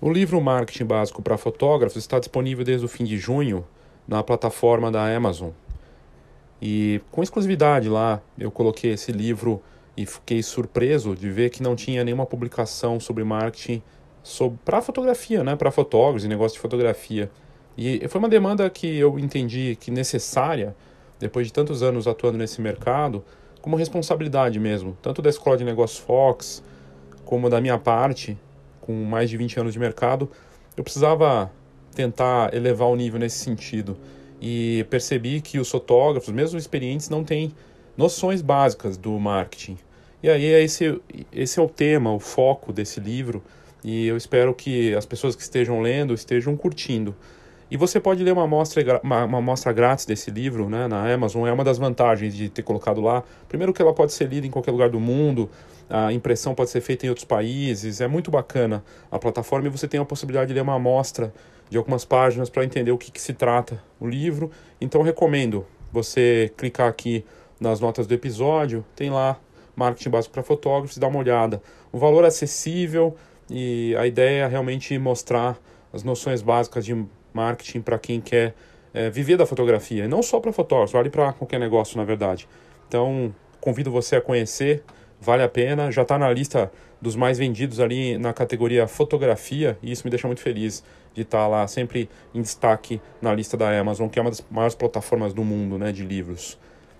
O livro Marketing Básico para Fotógrafos está disponível desde o fim de junho na plataforma da Amazon. E com exclusividade lá, eu coloquei esse livro e fiquei surpreso de ver que não tinha nenhuma publicação sobre marketing para fotografia, né, para fotógrafos e negócio de fotografia. E foi uma demanda que eu entendi que necessária, depois de tantos anos atuando nesse mercado, como responsabilidade mesmo, tanto da Escola de Negócios Fox, como da minha parte, com mais de 20 anos de mercado, eu precisava tentar elevar o nível nesse sentido. E percebi que os fotógrafos, mesmo experientes, não têm noções básicas do marketing. E aí esse, esse é o tema, o foco desse livro, e eu espero que as pessoas que estejam lendo estejam curtindo. E você pode ler uma amostra, uma, uma amostra grátis desse livro né, na Amazon, é uma das vantagens de ter colocado lá. Primeiro que ela pode ser lida em qualquer lugar do mundo, a impressão pode ser feita em outros países, é muito bacana a plataforma e você tem a possibilidade de ler uma amostra de algumas páginas para entender o que, que se trata o livro. Então recomendo você clicar aqui nas notas do episódio, tem lá marketing básico para fotógrafos, dá uma olhada. O valor é acessível e a ideia é realmente mostrar as noções básicas de marketing para quem quer é, viver da fotografia. E não só para fotógrafos, vale para qualquer negócio, na verdade. Então, convido você a conhecer, vale a pena. Já está na lista dos mais vendidos ali na categoria fotografia, e isso me deixa muito feliz de estar tá lá sempre em destaque na lista da Amazon, que é uma das maiores plataformas do mundo né, de livros.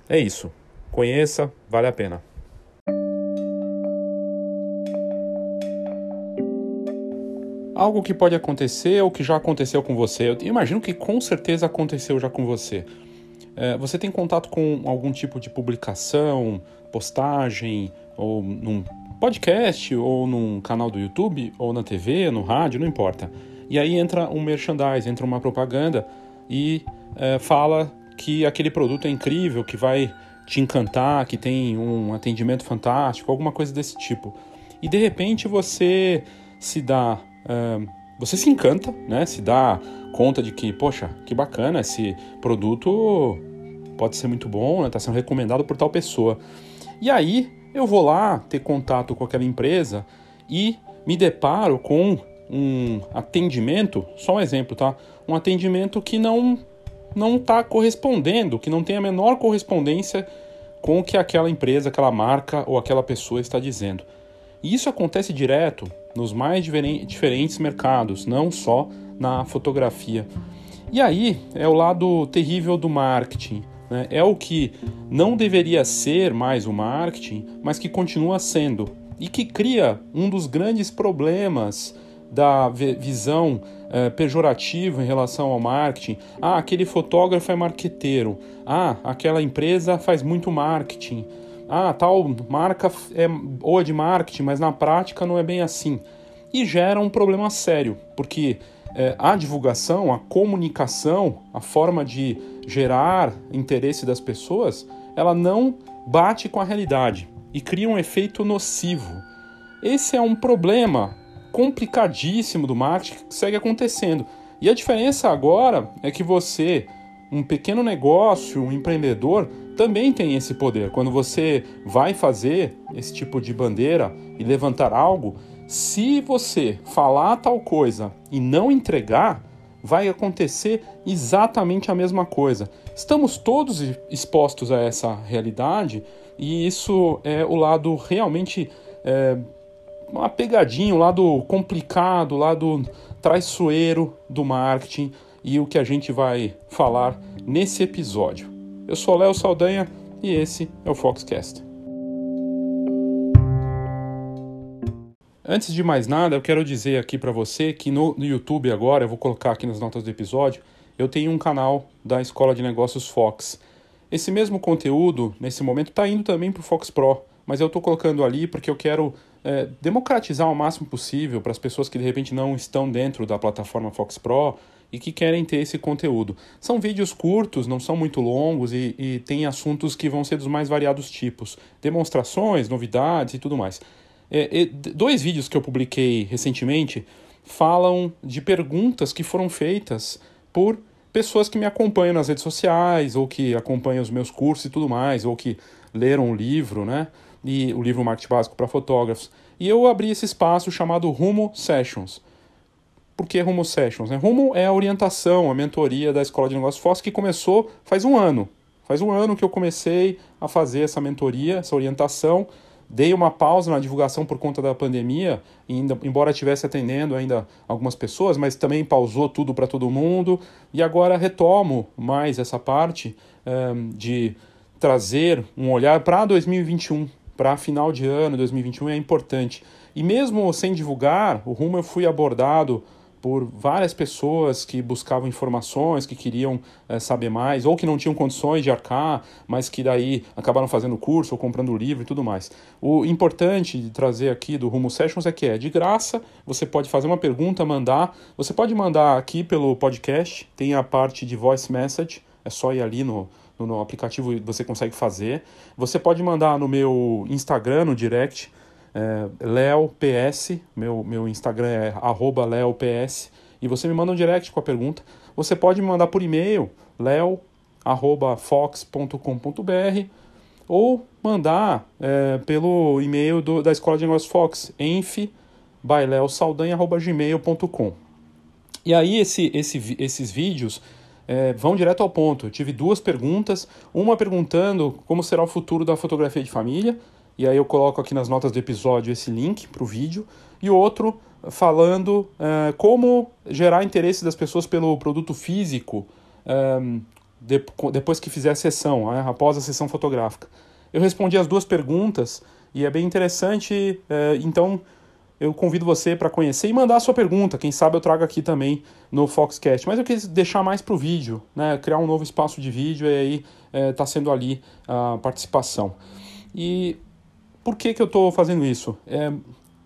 É isso. Conheça, vale a pena. algo que pode acontecer ou que já aconteceu com você. Eu imagino que com certeza aconteceu já com você. É, você tem contato com algum tipo de publicação, postagem, ou num podcast, ou num canal do YouTube, ou na TV, no rádio, não importa. E aí entra um merchandise, entra uma propaganda e é, fala que aquele produto é incrível, que vai te encantar, que tem um atendimento fantástico, alguma coisa desse tipo. E de repente você se dá você se encanta, né? Se dá conta de que, poxa, que bacana, esse produto pode ser muito bom, está né? sendo recomendado por tal pessoa. E aí eu vou lá ter contato com aquela empresa e me deparo com um atendimento, só um exemplo, tá? Um atendimento que não não está correspondendo, que não tem a menor correspondência com o que aquela empresa, aquela marca ou aquela pessoa está dizendo. E isso acontece direto nos mais diferentes mercados, não só na fotografia. E aí é o lado terrível do marketing. Né? É o que não deveria ser mais o marketing, mas que continua sendo. E que cria um dos grandes problemas da visão eh, pejorativa em relação ao marketing. Ah, aquele fotógrafo é marqueteiro. Ah, aquela empresa faz muito marketing ah, tal marca é boa de marketing, mas na prática não é bem assim. E gera um problema sério, porque é, a divulgação, a comunicação, a forma de gerar interesse das pessoas, ela não bate com a realidade e cria um efeito nocivo. Esse é um problema complicadíssimo do marketing que segue acontecendo. E a diferença agora é que você, um pequeno negócio, um empreendedor, também tem esse poder. Quando você vai fazer esse tipo de bandeira e levantar algo, se você falar tal coisa e não entregar, vai acontecer exatamente a mesma coisa. Estamos todos expostos a essa realidade e isso é o lado realmente é, uma pegadinha, o lado complicado, o lado traiçoeiro do marketing e o que a gente vai falar nesse episódio. Eu sou Léo Saldanha e esse é o Foxcast. Antes de mais nada, eu quero dizer aqui para você que no, no, YouTube agora, eu vou colocar aqui nas notas do episódio, eu tenho um canal da Escola de Negócios Fox. Esse mesmo conteúdo, nesse momento, está indo também para o Fox Pro, mas eu estou colocando ali porque eu quero é, democratizar o máximo possível para as pessoas que de repente não estão dentro da plataforma Fox Pro e que querem ter esse conteúdo. São vídeos curtos, não são muito longos e, e tem assuntos que vão ser dos mais variados tipos, demonstrações, novidades e tudo mais. É, dois vídeos que eu publiquei recentemente falam de perguntas que foram feitas por pessoas que me acompanham nas redes sociais ou que acompanham os meus cursos e tudo mais, ou que leram o livro, né? E o livro Marketing Básico para Fotógrafos. E eu abri esse espaço chamado Rumo Sessions por que Rumo Sessions? Né? Rumo é a orientação, a mentoria da Escola de Negócios Fox que começou faz um ano. Faz um ano que eu comecei a fazer essa mentoria, essa orientação. Dei uma pausa na divulgação por conta da pandemia, ainda, embora estivesse atendendo ainda algumas pessoas, mas também pausou tudo para todo mundo. E agora retomo mais essa parte um, ehm, de trazer um olhar para 2021, para final de ano, 2021 é importante. E mesmo sem divulgar, o Rumo eu fui abordado por várias pessoas que buscavam informações, que queriam é, saber mais, ou que não tinham condições de arcar, mas que daí acabaram fazendo curso ou comprando livro e tudo mais. O importante de trazer aqui do Rumo Sessions é que é de graça, você pode fazer uma pergunta, mandar, você pode mandar aqui pelo podcast, tem a parte de voice message, é só ir ali no, no, no aplicativo você consegue fazer. Você pode mandar no meu Instagram, no direct, é, leops, meu, meu Instagram é leops, e você me manda um direct com a pergunta. Você pode me mandar por e-mail, leo.fox.com.br ou mandar é, pelo e-mail do, da Escola de Negócios Fox, enf.baileosaldanha.gmail.com. E aí esse, esse, esses vídeos é, vão direto ao ponto. Eu tive duas perguntas, uma perguntando como será o futuro da fotografia de família, e aí eu coloco aqui nas notas do episódio esse link para o vídeo, e outro falando é, como gerar interesse das pessoas pelo produto físico é, de, depois que fizer a sessão, né, após a sessão fotográfica. Eu respondi as duas perguntas e é bem interessante, é, então eu convido você para conhecer e mandar a sua pergunta. Quem sabe eu trago aqui também no Foxcast. Mas eu quis deixar mais para o vídeo, né? criar um novo espaço de vídeo e aí está é, sendo ali a participação. E por que, que eu estou fazendo isso? É,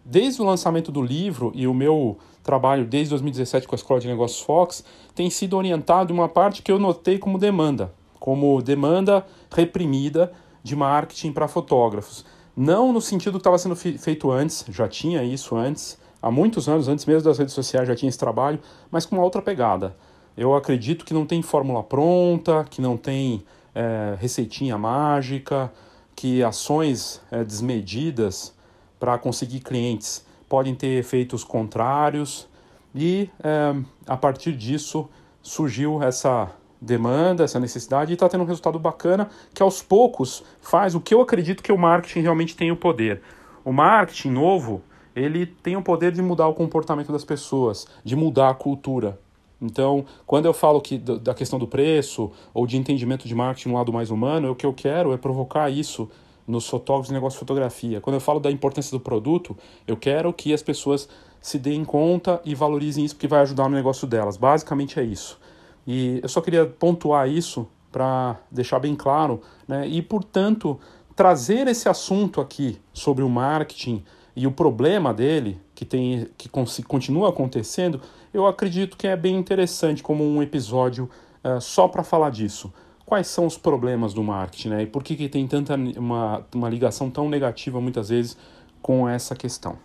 desde o lançamento do livro e o meu trabalho desde 2017 com a Escola de Negócios Fox tem sido orientado uma parte que eu notei como demanda, como demanda reprimida de marketing para fotógrafos. Não no sentido que estava sendo feito antes, já tinha isso antes, há muitos anos, antes mesmo das redes sociais já tinha esse trabalho, mas com uma outra pegada. Eu acredito que não tem fórmula pronta, que não tem é, receitinha mágica, que ações é, desmedidas para conseguir clientes podem ter efeitos contrários e é, a partir disso surgiu essa demanda, essa necessidade e está tendo um resultado bacana que aos poucos faz o que eu acredito que o marketing realmente tem o poder. O marketing novo, ele tem o poder de mudar o comportamento das pessoas, de mudar a cultura. Então, quando eu falo que da questão do preço ou de entendimento de marketing no lado mais humano, o que eu quero é provocar isso nos fotógrafos de negócio de fotografia. Quando eu falo da importância do produto, eu quero que as pessoas se deem conta e valorizem isso porque vai ajudar no negócio delas. Basicamente é isso. E eu só queria pontuar isso para deixar bem claro, né? E portanto trazer esse assunto aqui sobre o marketing e o problema dele que tem que continua acontecendo, eu acredito que é bem interessante como um episódio uh, só para falar disso. Quais são os problemas do marketing, né? E por que, que tem tanta uma, uma ligação tão negativa muitas vezes com essa questão?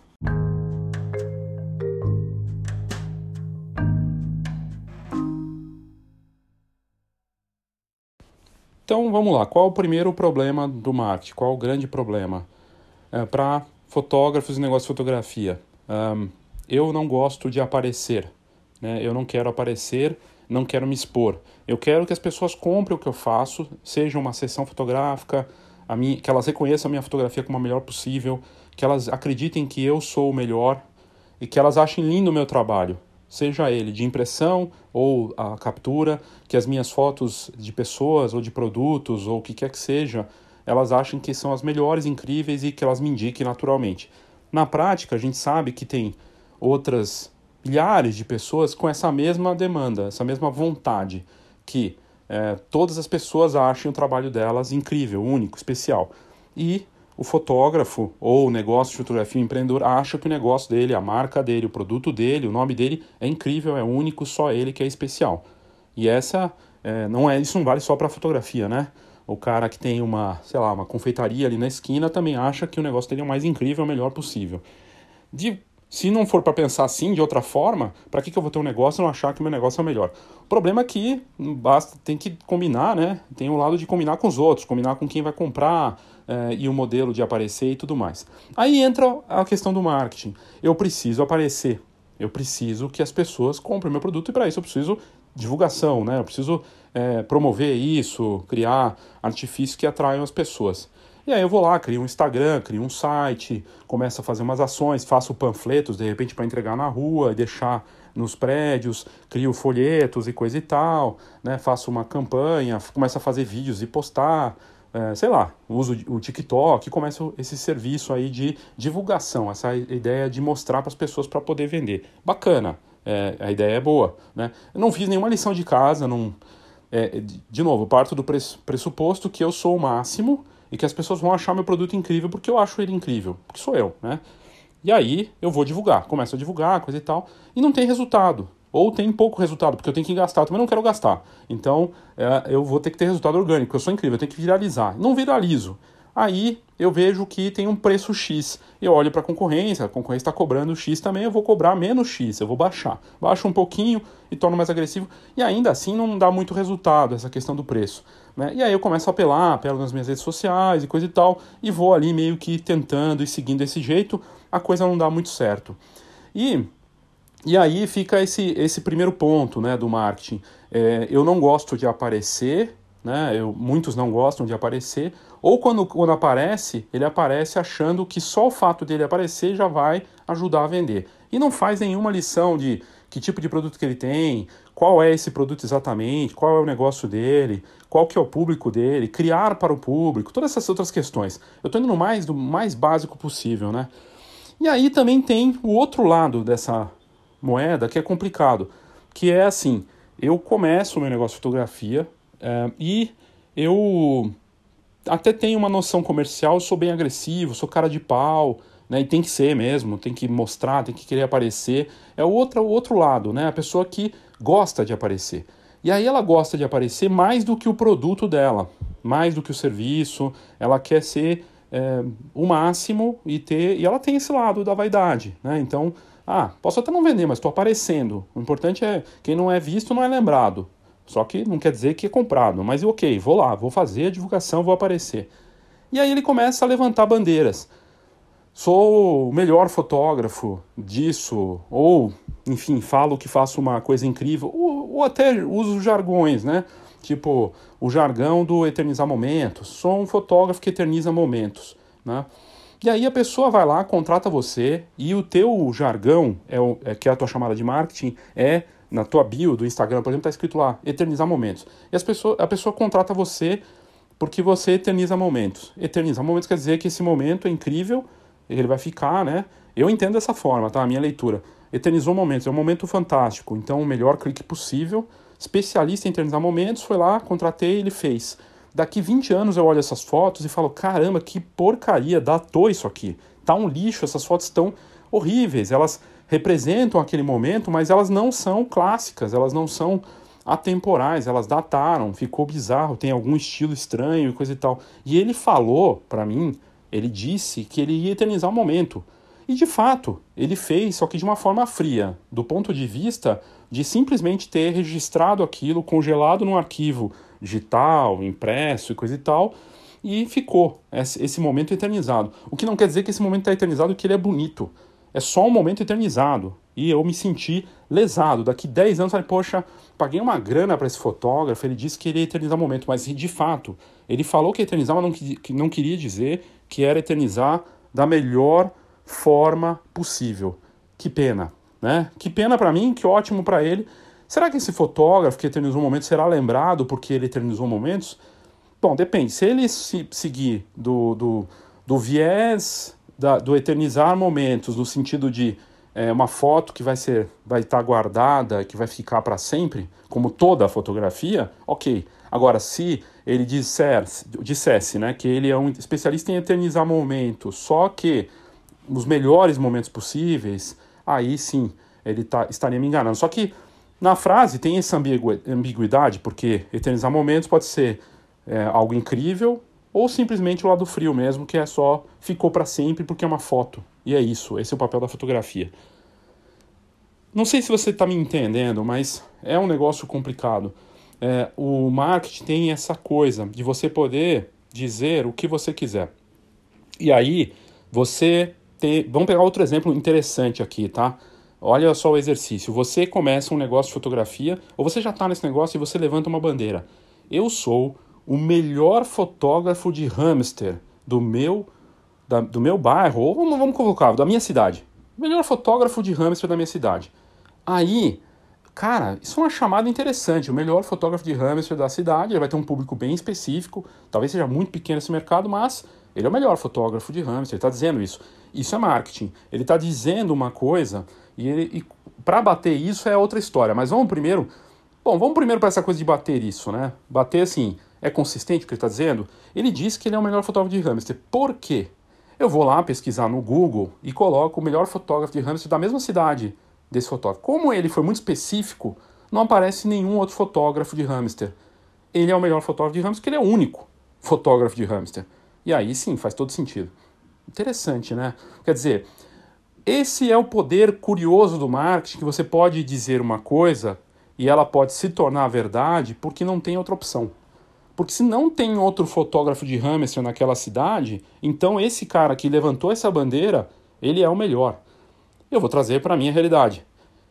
Então vamos lá, qual o primeiro problema do marketing? Qual o grande problema? É, Para fotógrafos e negócio de fotografia, um, eu não gosto de aparecer, né? eu não quero aparecer, não quero me expor. Eu quero que as pessoas comprem o que eu faço, seja uma sessão fotográfica, a minha, que elas reconheçam a minha fotografia como a melhor possível, que elas acreditem que eu sou o melhor e que elas achem lindo o meu trabalho seja ele de impressão ou a captura, que as minhas fotos de pessoas ou de produtos ou o que quer que seja, elas achem que são as melhores, incríveis e que elas me indiquem naturalmente. Na prática, a gente sabe que tem outras milhares de pessoas com essa mesma demanda, essa mesma vontade, que é, todas as pessoas achem o trabalho delas incrível, único, especial. E o fotógrafo ou o negócio de fotografia, empreendedor, acha que o negócio dele, a marca dele, o produto dele, o nome dele é incrível, é único, só ele que é especial. E essa é, não é isso não vale só para fotografia, né? O cara que tem uma, sei lá, uma confeitaria ali na esquina também acha que o negócio dele é o mais incrível, o melhor possível. De se não for para pensar assim, de outra forma, para que, que eu vou ter um negócio e não achar que o meu negócio é o melhor? O problema é que basta, tem que combinar, né? Tem o um lado de combinar com os outros, combinar com quem vai comprar é, e o modelo de aparecer e tudo mais. Aí entra a questão do marketing. Eu preciso aparecer Eu preciso que as pessoas comprem meu produto e para isso eu preciso divulgação, né? Eu preciso é, promover isso, criar artifícios que atraiam as pessoas. E aí eu vou lá, crio um Instagram, crio um site, começo a fazer umas ações, faço panfletos de repente para entregar na rua e deixar nos prédios, crio folhetos e coisa e tal, né? Faço uma campanha, começo a fazer vídeos e postar, é, sei lá, uso o TikTok, começo esse serviço aí de divulgação, essa ideia de mostrar para as pessoas para poder vender. Bacana, é, a ideia é boa, né? Eu não fiz nenhuma lição de casa, não... É, de novo, parto do pressuposto que eu sou o máximo e que as pessoas vão achar meu produto incrível porque eu acho ele incrível, porque sou eu, né? E aí eu vou divulgar, começo a divulgar, coisa e tal, e não tem resultado. Ou tem pouco resultado, porque eu tenho que gastar, eu também não quero gastar. Então é, eu vou ter que ter resultado orgânico, eu sou incrível, eu tenho que viralizar. Não viralizo. Aí eu vejo que tem um preço X. Eu olho para a concorrência, a concorrência está cobrando X também, eu vou cobrar menos X, eu vou baixar. Baixo um pouquinho e torno mais agressivo. E ainda assim não dá muito resultado essa questão do preço. Né? E aí eu começo a apelar, apelo nas minhas redes sociais e coisa e tal, e vou ali meio que tentando e seguindo desse jeito, a coisa não dá muito certo. E e aí fica esse, esse primeiro ponto né, do marketing. É, eu não gosto de aparecer, né, eu, muitos não gostam de aparecer, ou quando, quando aparece, ele aparece achando que só o fato dele aparecer já vai ajudar a vender. E não faz nenhuma lição de que tipo de produto que ele tem, qual é esse produto exatamente, qual é o negócio dele, qual que é o público dele, criar para o público, todas essas outras questões. Eu estou indo no mais, do mais básico possível, né? E aí também tem o outro lado dessa moeda que é complicado, que é assim, eu começo o meu negócio de fotografia é, e eu até tenho uma noção comercial, sou bem agressivo, sou cara de pau, né? E tem que ser mesmo, tem que mostrar, tem que querer aparecer. É o outro, o outro lado, né? A pessoa que gosta de aparecer. E aí ela gosta de aparecer mais do que o produto dela, mais do que o serviço. Ela quer ser é, o máximo e ter. E ela tem esse lado da vaidade, né? Então, ah, posso até não vender, mas estou aparecendo. O importante é quem não é visto não é lembrado. Só que não quer dizer que é comprado. Mas ok, vou lá, vou fazer a divulgação, vou aparecer. E aí ele começa a levantar bandeiras. Sou o melhor fotógrafo disso, ou, enfim, falo que faço uma coisa incrível, ou, ou até uso jargões, né? Tipo, o jargão do eternizar momentos. Sou um fotógrafo que eterniza momentos, né? E aí a pessoa vai lá, contrata você e o teu jargão, é, o, é que é a tua chamada de marketing, é na tua bio do Instagram, por exemplo, está escrito lá, eternizar momentos. E as pessoa, a pessoa contrata você porque você eterniza momentos. Eternizar momentos quer dizer que esse momento é incrível, ele vai ficar, né? Eu entendo dessa forma, tá? A minha leitura. Eternizou momentos, é um momento fantástico. Então, o melhor clique possível. Especialista em eternizar momentos, foi lá, contratei, ele fez. Daqui 20 anos eu olho essas fotos e falo: caramba, que porcaria, datou isso aqui. Tá um lixo, essas fotos estão horríveis. Elas representam aquele momento, mas elas não são clássicas, elas não são atemporais, elas dataram, ficou bizarro, tem algum estilo estranho e coisa e tal. E ele falou para mim, ele disse que ele ia eternizar o momento. E de fato, ele fez, só que de uma forma fria, do ponto de vista de simplesmente ter registrado aquilo, congelado num arquivo digital, impresso e coisa e tal, e ficou esse momento eternizado. O que não quer dizer que esse momento está eternizado que ele é bonito. É só um momento eternizado. E eu me senti lesado. Daqui 10 anos, falei, poxa, paguei uma grana para esse fotógrafo, ele disse que ele ia eternizar o momento, mas de fato, ele falou que ia eternizar, mas não, não queria dizer que era eternizar da melhor forma possível. Que pena, né? Que pena para mim, que ótimo para ele. Será que esse fotógrafo que eternizou um momento será lembrado porque ele eternizou momentos? Bom, depende. Se ele se seguir do, do, do viés da, do eternizar momentos, no sentido de é, uma foto que vai ser vai estar guardada, que vai ficar para sempre, como toda a fotografia, ok. Agora, se ele dissesse né, que ele é um especialista em eternizar momentos, só que os melhores momentos possíveis, aí sim ele tá, estaria me enganando. Só que na frase tem essa ambiguidade, porque eternizar momentos pode ser é, algo incrível ou simplesmente o lado frio mesmo, que é só ficou para sempre porque é uma foto. E é isso, esse é o papel da fotografia. Não sei se você está me entendendo, mas é um negócio complicado. É, o marketing tem essa coisa de você poder dizer o que você quiser. E aí, você tem. Vamos pegar outro exemplo interessante aqui, tá? Olha só o exercício. Você começa um negócio de fotografia, ou você já está nesse negócio e você levanta uma bandeira. Eu sou o melhor fotógrafo de hamster do meu, da, do meu bairro, ou vamos, vamos colocar, da minha cidade. Melhor fotógrafo de hamster da minha cidade. Aí, cara, isso é uma chamada interessante. O melhor fotógrafo de hamster da cidade, ele vai ter um público bem específico, talvez seja muito pequeno esse mercado, mas ele é o melhor fotógrafo de hamster, ele está dizendo isso. Isso é marketing. Ele está dizendo uma coisa e, e para bater isso é outra história. Mas vamos primeiro. Bom, vamos primeiro para essa coisa de bater isso, né? Bater assim, é consistente o que ele está dizendo? Ele diz que ele é o melhor fotógrafo de hamster. Por quê? Eu vou lá pesquisar no Google e coloco o melhor fotógrafo de hamster da mesma cidade desse fotógrafo. Como ele foi muito específico, não aparece nenhum outro fotógrafo de hamster. Ele é o melhor fotógrafo de hamster, porque ele é o único fotógrafo de hamster. E aí sim, faz todo sentido. Interessante, né? Quer dizer, esse é o poder curioso do marketing, que você pode dizer uma coisa e ela pode se tornar verdade porque não tem outra opção. Porque se não tem outro fotógrafo de hamster naquela cidade, então esse cara que levantou essa bandeira, ele é o melhor. Eu vou trazer para a minha realidade.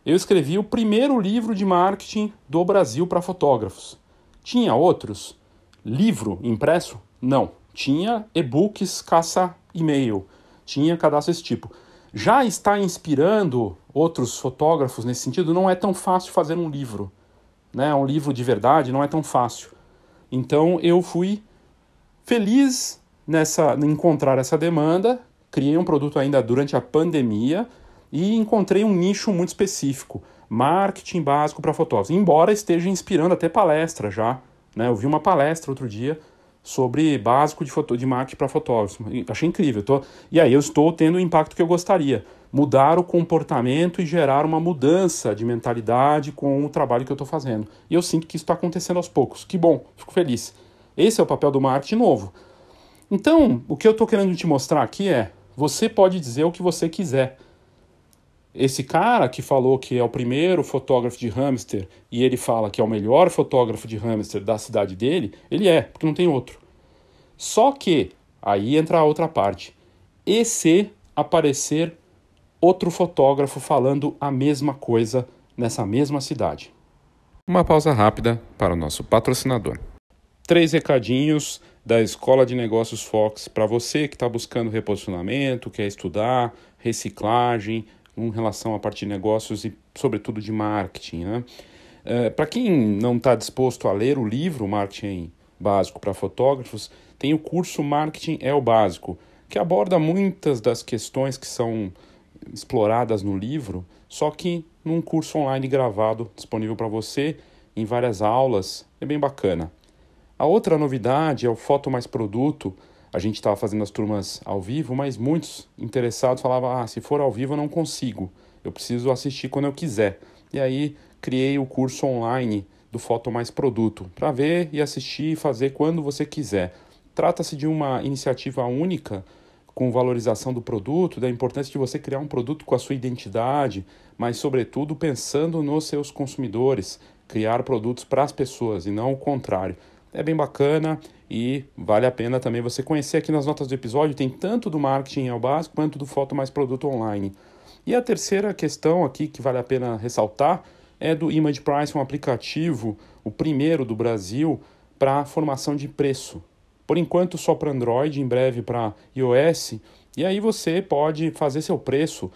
Eu escrevi o primeiro livro de marketing do Brasil para fotógrafos. Tinha outros? Livro impresso? Não. Tinha e-books caça e-mail. Tinha cadastro desse tipo. Já está inspirando outros fotógrafos nesse sentido? Não é tão fácil fazer um livro. Né? Um livro de verdade não é tão fácil. Então eu fui feliz nessa em encontrar essa demanda, criei um produto ainda durante a pandemia e encontrei um nicho muito específico, marketing básico para fotógrafos. Embora esteja inspirando até palestra já, né? Eu vi uma palestra outro dia sobre básico de, foto, de marketing para fotógrafos. Achei incrível. Tô, e aí eu estou tendo o impacto que eu gostaria. Mudar o comportamento e gerar uma mudança de mentalidade com o trabalho que eu estou fazendo. E eu sinto que isso está acontecendo aos poucos. Que bom, fico feliz. Esse é o papel do marketing novo. Então, o que eu estou querendo te mostrar aqui é: você pode dizer o que você quiser. Esse cara que falou que é o primeiro fotógrafo de hamster e ele fala que é o melhor fotógrafo de hamster da cidade dele, ele é, porque não tem outro. Só que aí entra a outra parte. E se aparecer outro fotógrafo falando a mesma coisa nessa mesma cidade? Uma pausa rápida para o nosso patrocinador. Três recadinhos da Escola de Negócios Fox para você que está buscando reposicionamento, quer estudar, reciclagem, com relação à parte de negócios e, sobretudo, de marketing. Né? É, para quem não está disposto a ler o livro Marketing Básico para Fotógrafos, tem o curso Marketing é o Básico, que aborda muitas das questões que são exploradas no livro, só que num curso online gravado disponível para você em várias aulas. É bem bacana. A outra novidade é o Foto Mais Produto, a gente estava fazendo as turmas ao vivo, mas muitos interessados falavam: ah, se for ao vivo eu não consigo, eu preciso assistir quando eu quiser. E aí criei o curso online do Foto Mais Produto para ver e assistir e fazer quando você quiser. Trata-se de uma iniciativa única com valorização do produto, da importância de você criar um produto com a sua identidade, mas sobretudo pensando nos seus consumidores, criar produtos para as pessoas e não o contrário. É bem bacana e vale a pena também você conhecer aqui nas notas do episódio, tem tanto do marketing ao básico quanto do foto mais produto online. E a terceira questão aqui que vale a pena ressaltar é do Image Price, um aplicativo, o primeiro do Brasil, para formação de preço. Por enquanto só para Android, em breve para iOS, e aí você pode fazer seu preço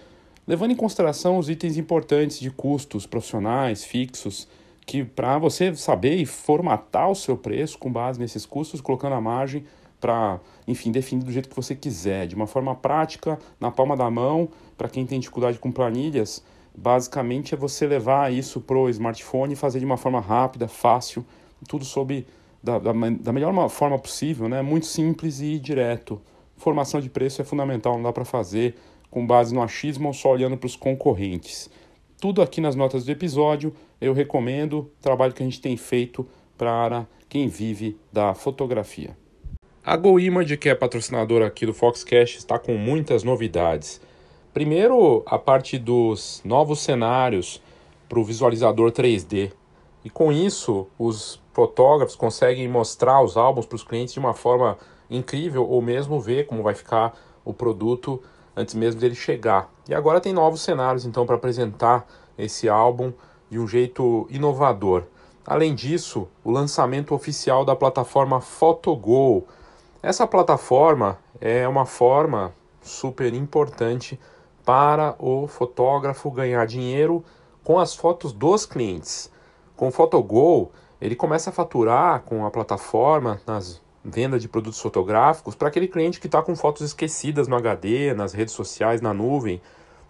levando em consideração os itens importantes de custos profissionais, fixos, que para você saber e formatar o seu preço com base nesses custos, colocando a margem para, enfim, definir do jeito que você quiser, de uma forma prática, na palma da mão, para quem tem dificuldade com planilhas, basicamente é você levar isso para o smartphone e fazer de uma forma rápida, fácil, tudo sob da, da, da melhor forma possível, né? muito simples e direto. Formação de preço é fundamental, não dá para fazer com base no achismo ou só olhando para os concorrentes. Tudo aqui nas notas do episódio eu recomendo o trabalho que a gente tem feito para quem vive da fotografia. A GoImage, que é patrocinadora aqui do Foxcast, está com muitas novidades. Primeiro, a parte dos novos cenários para o visualizador 3D. E com isso, os fotógrafos conseguem mostrar os álbuns para os clientes de uma forma incrível ou mesmo ver como vai ficar o produto antes mesmo dele chegar. E agora tem novos cenários então para apresentar esse álbum de um jeito inovador. Além disso, o lançamento oficial da plataforma Photogol. Essa plataforma é uma forma super importante para o fotógrafo ganhar dinheiro com as fotos dos clientes. Com o Photogol, ele começa a faturar com a plataforma nas vendas de produtos fotográficos para aquele cliente que está com fotos esquecidas no HD, nas redes sociais, na nuvem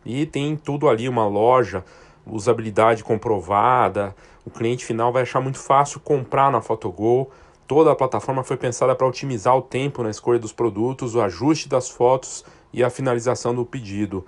e tem tudo ali, uma loja, usabilidade comprovada. O cliente final vai achar muito fácil comprar na Photogol. Toda a plataforma foi pensada para otimizar o tempo na escolha dos produtos, o ajuste das fotos e a finalização do pedido.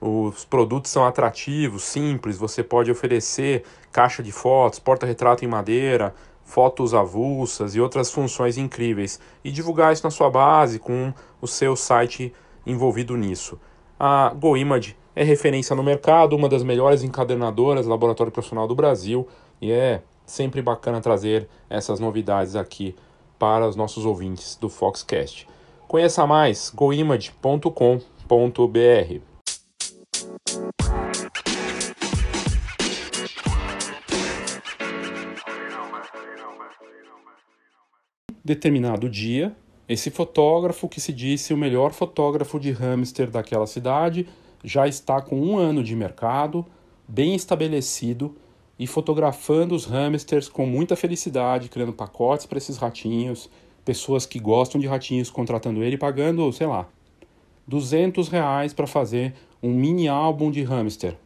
Os produtos são atrativos, simples, você pode oferecer caixa de fotos, porta-retrato em madeira, fotos avulsas e outras funções incríveis e divulgar isso na sua base com o seu site envolvido nisso. A GoImage é referência no mercado, uma das melhores encadernadoras laboratório profissional do Brasil e é sempre bacana trazer essas novidades aqui para os nossos ouvintes do Foxcast. Conheça mais goimage.com.br. Determinado dia, esse fotógrafo, que se disse o melhor fotógrafo de hamster daquela cidade, já está com um ano de mercado, bem estabelecido e fotografando os hamsters com muita felicidade, criando pacotes para esses ratinhos, pessoas que gostam de ratinhos contratando ele, pagando, sei lá, 200 reais para fazer um mini álbum de hamster.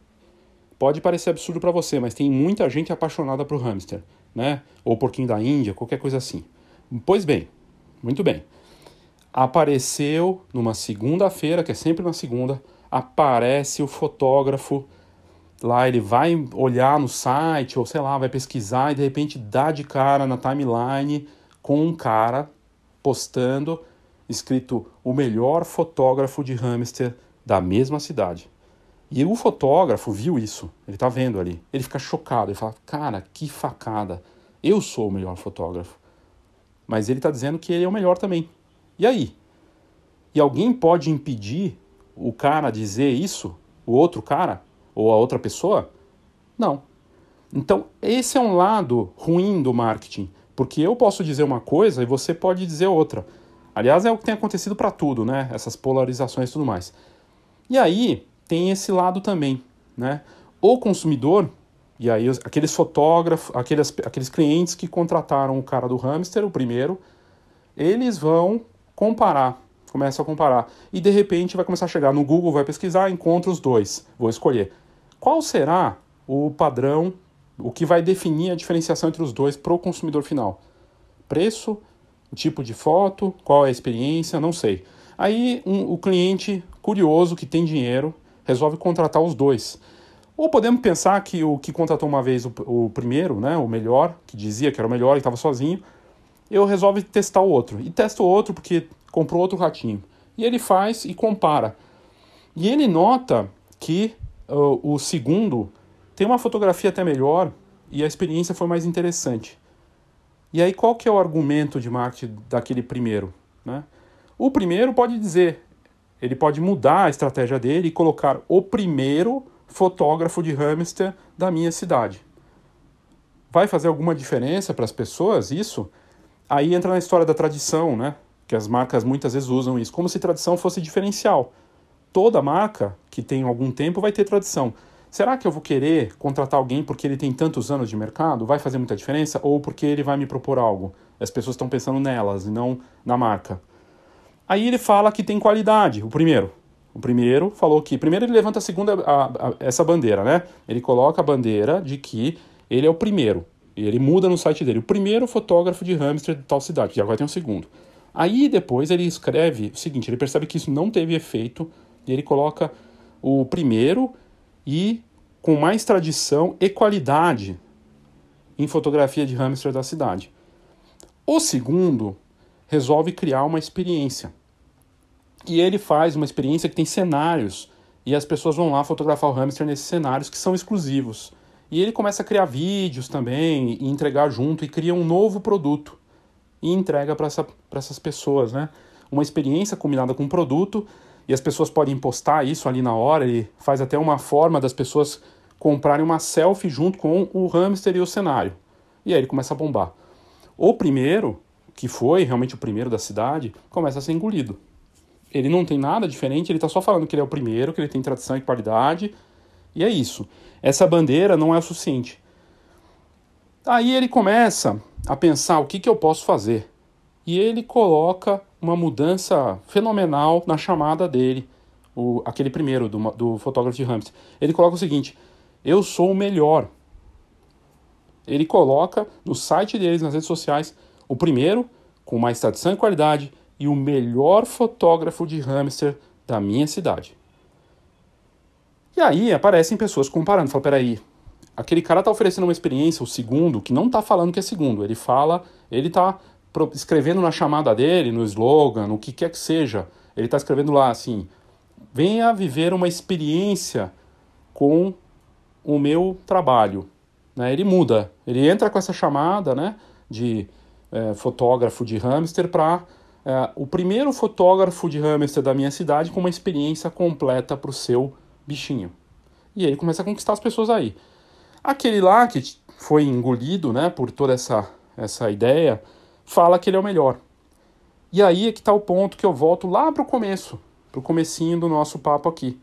Pode parecer absurdo para você, mas tem muita gente apaixonada por hamster, né? Ou porquinho da Índia, qualquer coisa assim. Pois bem, muito bem. Apareceu numa segunda-feira, que é sempre na segunda, aparece o fotógrafo lá, ele vai olhar no site, ou sei lá, vai pesquisar e de repente dá de cara na timeline com um cara postando escrito o melhor fotógrafo de hamster da mesma cidade. E o fotógrafo viu isso, ele tá vendo ali. Ele fica chocado, ele fala: "Cara, que facada. Eu sou o melhor fotógrafo". Mas ele tá dizendo que ele é o melhor também. E aí? E alguém pode impedir o cara dizer isso, o outro cara ou a outra pessoa? Não. Então, esse é um lado ruim do marketing, porque eu posso dizer uma coisa e você pode dizer outra. Aliás, é o que tem acontecido para tudo, né? Essas polarizações e tudo mais. E aí tem esse lado também, né? O consumidor, e aí aqueles fotógrafos, aqueles, aqueles clientes que contrataram o cara do hamster, o primeiro, eles vão comparar, começam a comparar. E de repente vai começar a chegar no Google, vai pesquisar, encontra os dois, vou escolher. Qual será o padrão, o que vai definir a diferenciação entre os dois para o consumidor final? Preço, tipo de foto, qual é a experiência, não sei. Aí um, o cliente curioso que tem dinheiro resolve contratar os dois. Ou podemos pensar que o que contratou uma vez o, o primeiro, né, o melhor, que dizia que era o melhor e estava sozinho, eu resolve testar o outro. E testa o outro porque comprou outro ratinho. E ele faz e compara. E ele nota que uh, o segundo tem uma fotografia até melhor e a experiência foi mais interessante. E aí qual que é o argumento de marketing daquele primeiro? Né? O primeiro pode dizer, ele pode mudar a estratégia dele e colocar o primeiro fotógrafo de hamster da minha cidade. Vai fazer alguma diferença para as pessoas isso? Aí entra na história da tradição, né? Que as marcas muitas vezes usam isso, como se tradição fosse diferencial. Toda marca que tem algum tempo vai ter tradição. Será que eu vou querer contratar alguém porque ele tem tantos anos de mercado? Vai fazer muita diferença? Ou porque ele vai me propor algo? As pessoas estão pensando nelas e não na marca. Aí ele fala que tem qualidade, o primeiro. O primeiro falou que. Primeiro ele levanta a segunda, a, a, essa bandeira, né? Ele coloca a bandeira de que ele é o primeiro. E ele muda no site dele. O primeiro fotógrafo de hamster de tal cidade, que agora tem um segundo. Aí depois ele escreve o seguinte: ele percebe que isso não teve efeito e ele coloca o primeiro e com mais tradição e qualidade em fotografia de hamster da cidade. O segundo resolve criar uma experiência. E ele faz uma experiência que tem cenários e as pessoas vão lá fotografar o hamster nesses cenários que são exclusivos. E ele começa a criar vídeos também e entregar junto e cria um novo produto e entrega para essa, essas pessoas, né? Uma experiência combinada com um produto e as pessoas podem postar isso ali na hora, ele faz até uma forma das pessoas comprarem uma selfie junto com o hamster e o cenário. E aí ele começa a bombar. O primeiro, que foi realmente o primeiro da cidade, começa a ser engolido. Ele não tem nada diferente, ele está só falando que ele é o primeiro, que ele tem tradição e qualidade, e é isso. Essa bandeira não é o suficiente. Aí ele começa a pensar o que, que eu posso fazer. E ele coloca uma mudança fenomenal na chamada dele, o, aquele primeiro, do, do fotógrafo de hamster. Ele coloca o seguinte: Eu sou o melhor. Ele coloca no site deles, nas redes sociais, o primeiro, com mais tradição e qualidade, e o melhor fotógrafo de hamster da minha cidade. E aí aparecem pessoas comparando, falam, peraí, aquele cara tá oferecendo uma experiência, o segundo, que não tá falando que é segundo, ele fala, ele tá escrevendo na chamada dele, no slogan, no que quer que seja, ele tá escrevendo lá assim, venha viver uma experiência com o meu trabalho. Né? Ele muda, ele entra com essa chamada né, de é, fotógrafo de hamster para é, o primeiro fotógrafo de hamster da minha cidade com uma experiência completa para o seu bichinho. E ele começa a conquistar as pessoas aí. Aquele lá que foi engolido né, por toda essa, essa ideia, fala que ele é o melhor. E aí é que está o ponto que eu volto lá para o começo, para o comecinho do nosso papo aqui.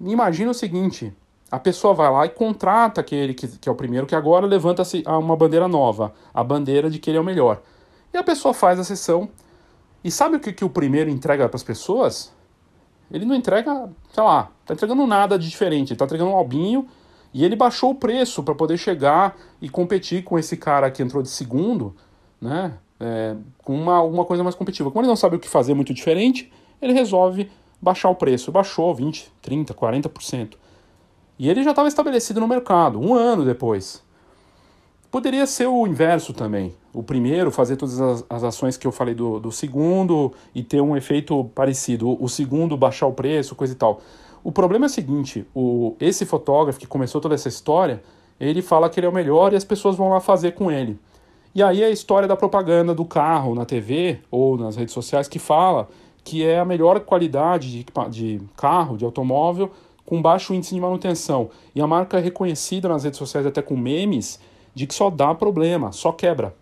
Imagina o seguinte, a pessoa vai lá e contrata aquele que, que é o primeiro, que agora levanta-se uma bandeira nova, a bandeira de que ele é o melhor. E a pessoa faz a sessão, e sabe o que, que o primeiro entrega para as pessoas? Ele não entrega, sei lá, tá entregando nada de diferente. Ele tá entregando um albinho e ele baixou o preço para poder chegar e competir com esse cara que entrou de segundo, né? É, com uma, uma coisa mais competitiva. Como ele não sabe o que fazer muito diferente, ele resolve baixar o preço. Baixou 20, 30, 40%. E ele já estava estabelecido no mercado, um ano depois. Poderia ser o inverso também. O primeiro fazer todas as, as ações que eu falei do, do, segundo e ter um efeito parecido. O, o, segundo baixar o preço, coisa e tal. O problema é o seguinte: o, esse fotógrafo que começou toda essa história, ele fala que ele é o melhor e as pessoas vão lá fazer com ele. E aí é a história da propaganda do carro na TV ou nas redes sociais que fala que é a melhor qualidade de, de carro, de automóvel, com baixo índice de manutenção. E a marca é reconhecida nas redes sociais até com memes de que só dá problema, só quebra.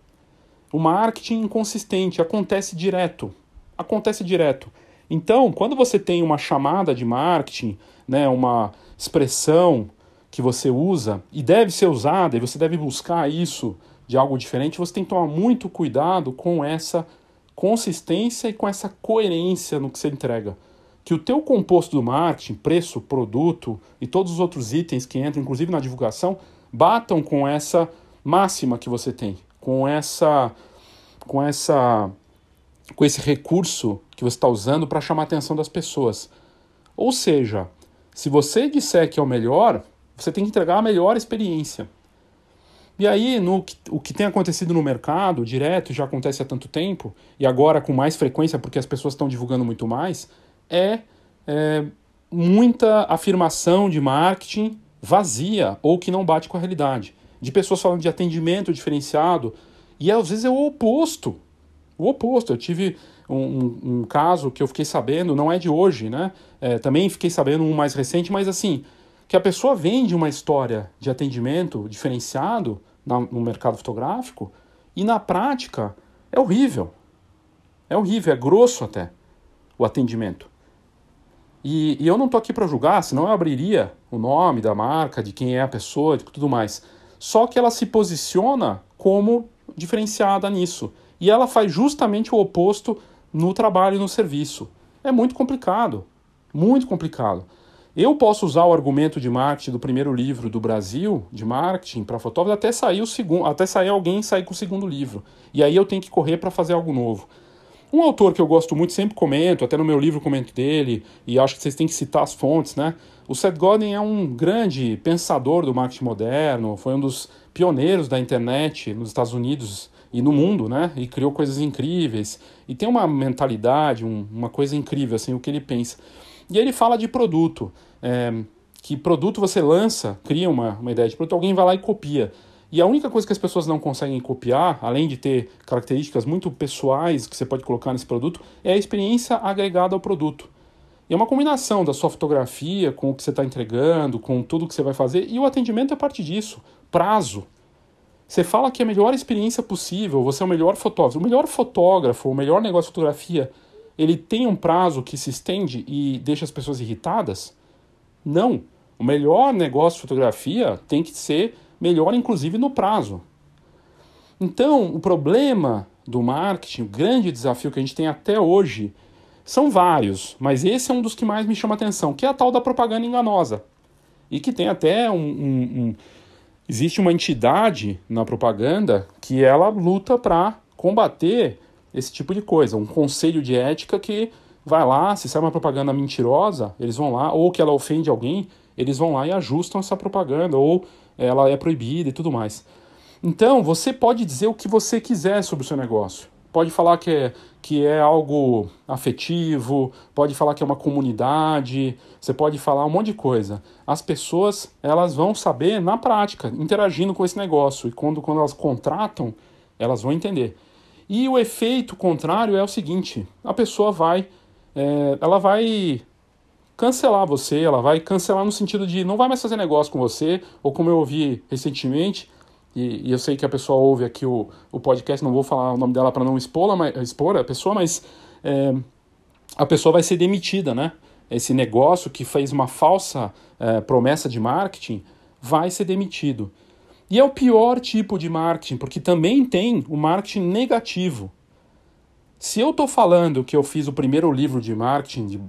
O marketing inconsistente acontece direto. Acontece direto. Então, quando você tem uma chamada de marketing, né, uma expressão que você usa e deve ser usada, e você deve buscar isso de algo diferente, você tem que tomar muito cuidado com essa consistência e com essa coerência no que você entrega. Que o teu composto do marketing, preço, produto e todos os outros itens que entram, inclusive na divulgação, batam com essa máxima que você tem, com essa com essa com esse recurso que você está usando para chamar a atenção das pessoas. Ou seja, se você disser que é o melhor, você tem que entregar a melhor experiência. E aí, no, o que tem acontecido no mercado, direto, já acontece há tanto tempo, e agora com mais frequência, porque as pessoas estão divulgando muito mais, é, é muita afirmação de marketing vazia ou que não bate com a realidade de pessoas falando de atendimento diferenciado, e às vezes é o oposto. O oposto. Eu tive um, um, caso que eu fiquei sabendo, não é de hoje, né? É, também fiquei sabendo um mais recente, mas assim, que a pessoa vende uma história de atendimento diferenciado na, no mercado fotográfico e na prática é horrível. É horrível, é grosso até o atendimento. E, e eu não estou aqui para julgar, senão eu abriria o nome da marca, de quem é a pessoa, de tudo mais. Só que ela se posiciona como diferenciada nisso. E ela faz justamente o oposto no trabalho e no serviço. É muito complicado. Muito complicado. Eu posso usar o argumento de marketing do primeiro livro do Brasil, de marketing para fotógrafo, até sair o segundo, até sair alguém sair com o segundo livro. E aí eu tenho que correr para fazer algo novo. Um autor que eu gosto muito, sempre comento, até no meu livro comento dele, e acho que vocês têm que citar as fontes, né? O Seth Godin é um grande pensador do marketing moderno, foi um dos pioneiros da internet nos Estados Unidos e no mundo, né? E criou coisas incríveis. E tem uma mentalidade, um, uma coisa incrível, assim, o que ele pensa. E ele fala de produto. É, que produto você lança, cria uma, uma ideia de produto, alguém vai lá e copia. E a única coisa que as pessoas não conseguem copiar, além de ter características muito pessoais que você pode colocar nesse produto, é a experiência agregada ao produto. E é uma combinação da sua fotografia com o que você está entregando, com tudo que você vai fazer, e o atendimento é parte disso. Prazo. Você fala que é a melhor experiência possível, você é o melhor fotógrafo. O melhor fotógrafo, o melhor negócio de fotografia, ele tem um prazo que se estende e deixa as pessoas irritadas? Não. O melhor negócio de fotografia tem que ser melhor, inclusive, no prazo. Então, o problema do marketing, o grande desafio que a gente tem até hoje, são vários, mas esse é um dos que mais me chama atenção, que é a tal da propaganda enganosa. E que tem até um, um, um existe uma entidade na propaganda que ela luta para combater esse tipo de coisa, um conselho de ética que vai lá, se sai uma propaganda mentirosa, eles vão lá, ou que ela ofende alguém, eles vão lá e ajustam essa propaganda, ou ela é proibida e tudo mais. Então, você pode dizer o que você quiser sobre o seu negócio. Pode falar que é, que é algo afetivo, pode falar que é uma comunidade, você pode falar um monte de coisa. As pessoas, elas vão saber na prática, interagindo com esse negócio. E quando, quando elas contratam, elas vão entender. E o efeito contrário é o seguinte: a pessoa vai, é, ela vai cancelar você, ela vai cancelar no sentido de não vai mais fazer negócio com você, ou como eu ouvi recentemente, e, e eu sei que a pessoa ouve aqui o, o podcast, não vou falar o nome dela para não expor, mas, expor a pessoa, mas é, a pessoa vai ser demitida, né? Esse negócio que fez uma falsa é, promessa de marketing vai ser demitido. E é o pior tipo de marketing, porque também tem o marketing negativo. Se eu estou falando que eu fiz o primeiro livro de marketing de,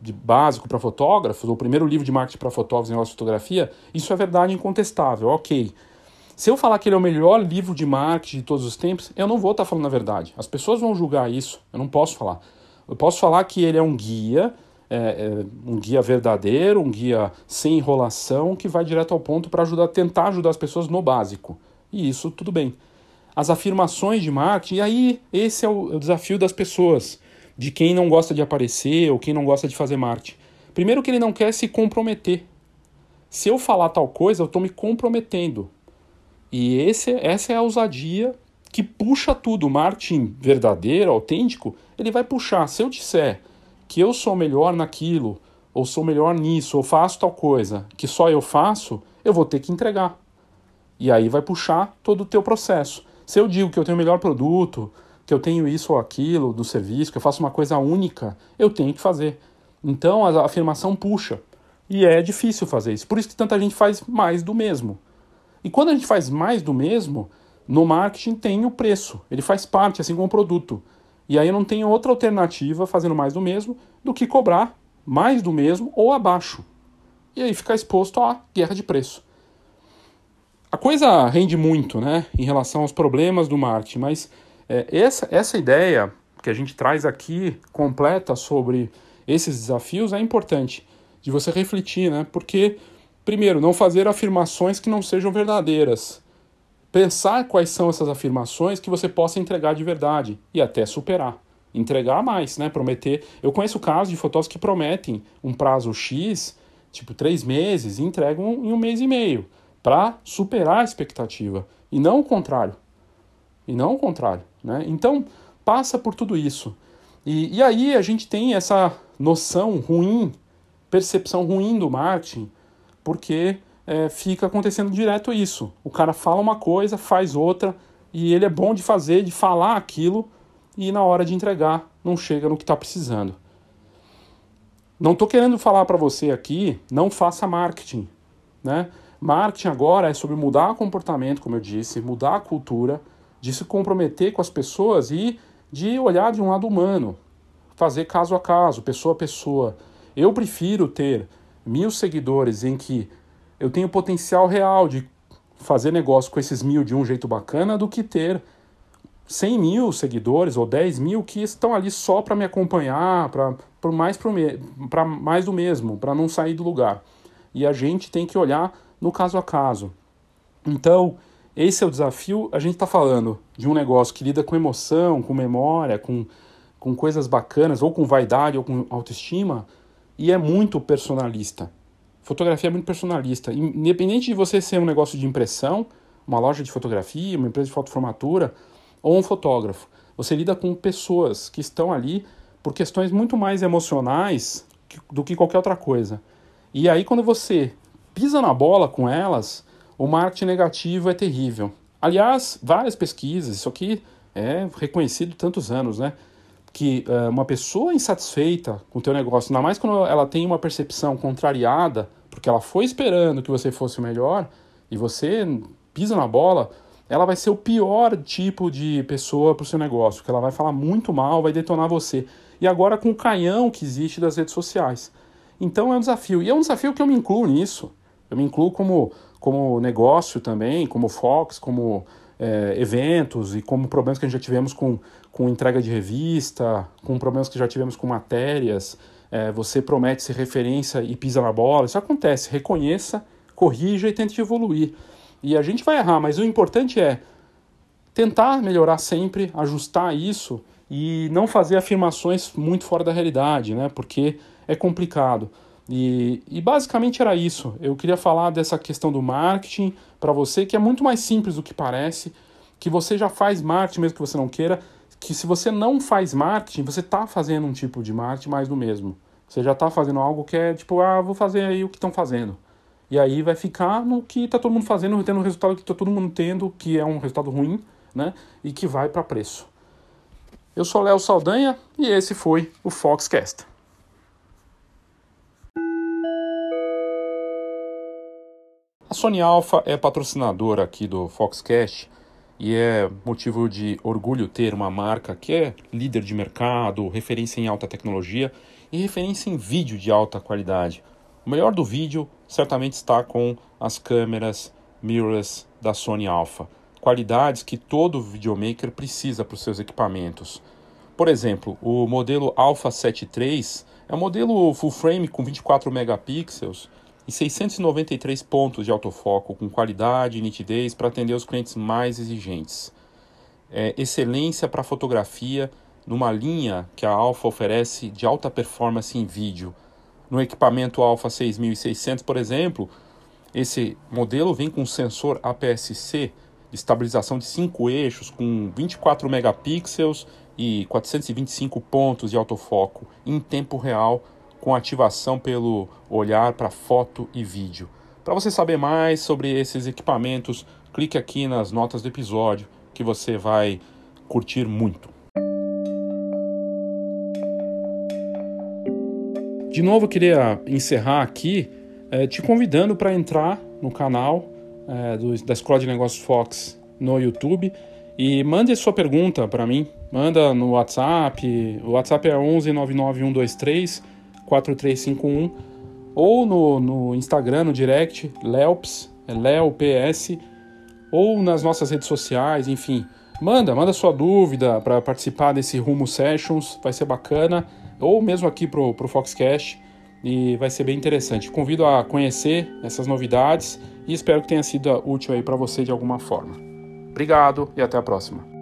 de básico para fotógrafos, ou o primeiro livro de marketing para fotógrafos em fotografia, isso é verdade incontestável, ok. Se eu falar que ele é o melhor livro de marketing de todos os tempos, eu não vou estar tá falando a verdade. As pessoas vão julgar isso, eu não posso falar. Eu posso falar que ele é um guia é, é, um guia verdadeiro, um guia sem enrolação, que vai direto ao ponto para ajudar, tentar ajudar as pessoas no básico. E isso tudo bem. As afirmações de marketing, e aí esse é o, é o desafio das pessoas, de quem não gosta de aparecer ou quem não gosta de fazer marketing. Primeiro que ele não quer se comprometer. Se eu falar tal coisa, eu estou me comprometendo. E esse, essa é a ousadia que puxa tudo. O verdadeiro, autêntico, ele vai puxar. Se eu disser que eu sou melhor naquilo, ou sou melhor nisso, ou faço tal coisa, que só eu faço, eu vou ter que entregar. E aí vai puxar todo o teu processo. Se eu digo que eu tenho o melhor produto, que eu tenho isso ou aquilo do serviço, que eu faço uma coisa única, eu tenho que fazer. Então a afirmação puxa. E é difícil fazer isso. Por isso que tanta gente faz mais do mesmo. E quando a gente faz mais do mesmo, no marketing tem o preço. Ele faz parte, assim como o produto. E aí não tem outra alternativa fazendo mais do mesmo do que cobrar mais do mesmo ou abaixo. E aí ficar exposto à guerra de preço. A coisa rende muito né, em relação aos problemas do marketing, mas é, essa, essa ideia que a gente traz aqui completa sobre esses desafios é importante de você refletir, né? Porque, primeiro, não fazer afirmações que não sejam verdadeiras pensar quais são essas afirmações que você possa entregar de verdade e até superar. Entregar mais, né? Prometer. Eu conheço casos de fotógrafos que prometem um prazo X, tipo três meses, e entregam em um mês e meio, para superar a expectativa. E não o contrário. E não o contrário. Né? Então, passa por tudo isso. E, e aí a gente tem essa noção ruim, percepção ruim do marketing, porque é, fica acontecendo direto isso. O cara fala uma coisa, faz outra, e ele é bom de fazer, de falar aquilo, e na hora de entregar não chega no que está precisando. Não estou querendo falar para você aqui, não faça marketing. Né? Marketing agora é sobre mudar o comportamento, como eu disse, mudar a cultura, de se comprometer com as pessoas e de olhar de um lado humano, fazer caso a caso, pessoa a pessoa. Eu prefiro ter mil seguidores em que eu tenho potencial real de fazer negócio com esses mil de um jeito bacana do que ter 100 mil seguidores ou 10 mil que estão ali só para me acompanhar, para mais, para mais do mesmo, para não sair do lugar. E a gente tem que olhar no caso a caso. Então, esse é o desafio. A gente está falando de um negócio que lida com emoção, com memória, com, com coisas bacanas, ou com vaidade, ou com autoestima, e é muito personalista. Fotografia é muito personalista. Independente de você ser um negócio de impressão, uma loja de fotografia, uma empresa de fotoformatura ou um fotógrafo, você lida com pessoas que estão ali por questões muito mais emocionais do que qualquer outra coisa. E aí, quando você pisa na bola com elas, o marketing negativo é terrível. Aliás, várias pesquisas, isso aqui é reconhecido tantos anos, né? Que uh, uma pessoa insatisfeita com o teu negócio, ainda mais quando ela tem uma percepção contrariada, porque ela foi esperando que você fosse o melhor, e você pisa na bola, ela vai ser o pior tipo de pessoa para o seu negócio, porque ela vai falar muito mal, vai detonar você. E agora com o canhão que existe das redes sociais. Então é um desafio. E é um desafio que eu me incluo nisso. Eu me incluo como, como negócio também, como Fox, como é, eventos e como problemas que a gente já tivemos com, com entrega de revista, com problemas que já tivemos com matérias. É, você promete ser referência e pisa na bola. Isso acontece. Reconheça, corrija e tente evoluir. E a gente vai errar, mas o importante é tentar melhorar sempre, ajustar isso e não fazer afirmações muito fora da realidade, né? Porque é complicado. E, e basicamente era isso. Eu queria falar dessa questão do marketing para você, que é muito mais simples do que parece, que você já faz marketing mesmo que você não queira, que se você não faz marketing, você está fazendo um tipo de marketing mais do mesmo. Você já está fazendo algo que é tipo, ah, vou fazer aí o que estão fazendo. E aí vai ficar no que está todo mundo fazendo, tendo o resultado que está todo mundo tendo, que é um resultado ruim, né? E que vai para preço. Eu sou Léo Saldanha e esse foi o Foxcast. A Sony Alpha é patrocinadora aqui do Foxcast e é motivo de orgulho ter uma marca que é líder de mercado, referência em alta tecnologia e referência em vídeo de alta qualidade. O melhor do vídeo certamente está com as câmeras mirrorless da Sony Alpha, qualidades que todo videomaker precisa para os seus equipamentos. Por exemplo, o modelo Alpha 7 III é um modelo full frame com 24 megapixels e 693 pontos de autofoco com qualidade e nitidez para atender os clientes mais exigentes. É excelência para fotografia numa linha que a Alpha oferece de alta performance em vídeo, no equipamento Alpha 6600, por exemplo, esse modelo vem com sensor APS-C de estabilização de 5 eixos com 24 megapixels e 425 pontos de autofoco em tempo real com ativação pelo olhar para foto e vídeo. Para você saber mais sobre esses equipamentos, clique aqui nas notas do episódio que você vai curtir muito. De novo, eu queria encerrar aqui é, te convidando para entrar no canal é, do, da Escola de Negócios Fox no YouTube e mande a sua pergunta para mim. Manda no WhatsApp. O WhatsApp é 11 99123 4351 ou no, no Instagram, no direct, Leops, é LeoPS, ou nas nossas redes sociais, enfim. Manda, manda sua dúvida para participar desse Rumo Sessions, vai ser bacana ou mesmo aqui para o Foxcast, e vai ser bem interessante. Convido a conhecer essas novidades e espero que tenha sido útil aí para você de alguma forma. Obrigado e até a próxima.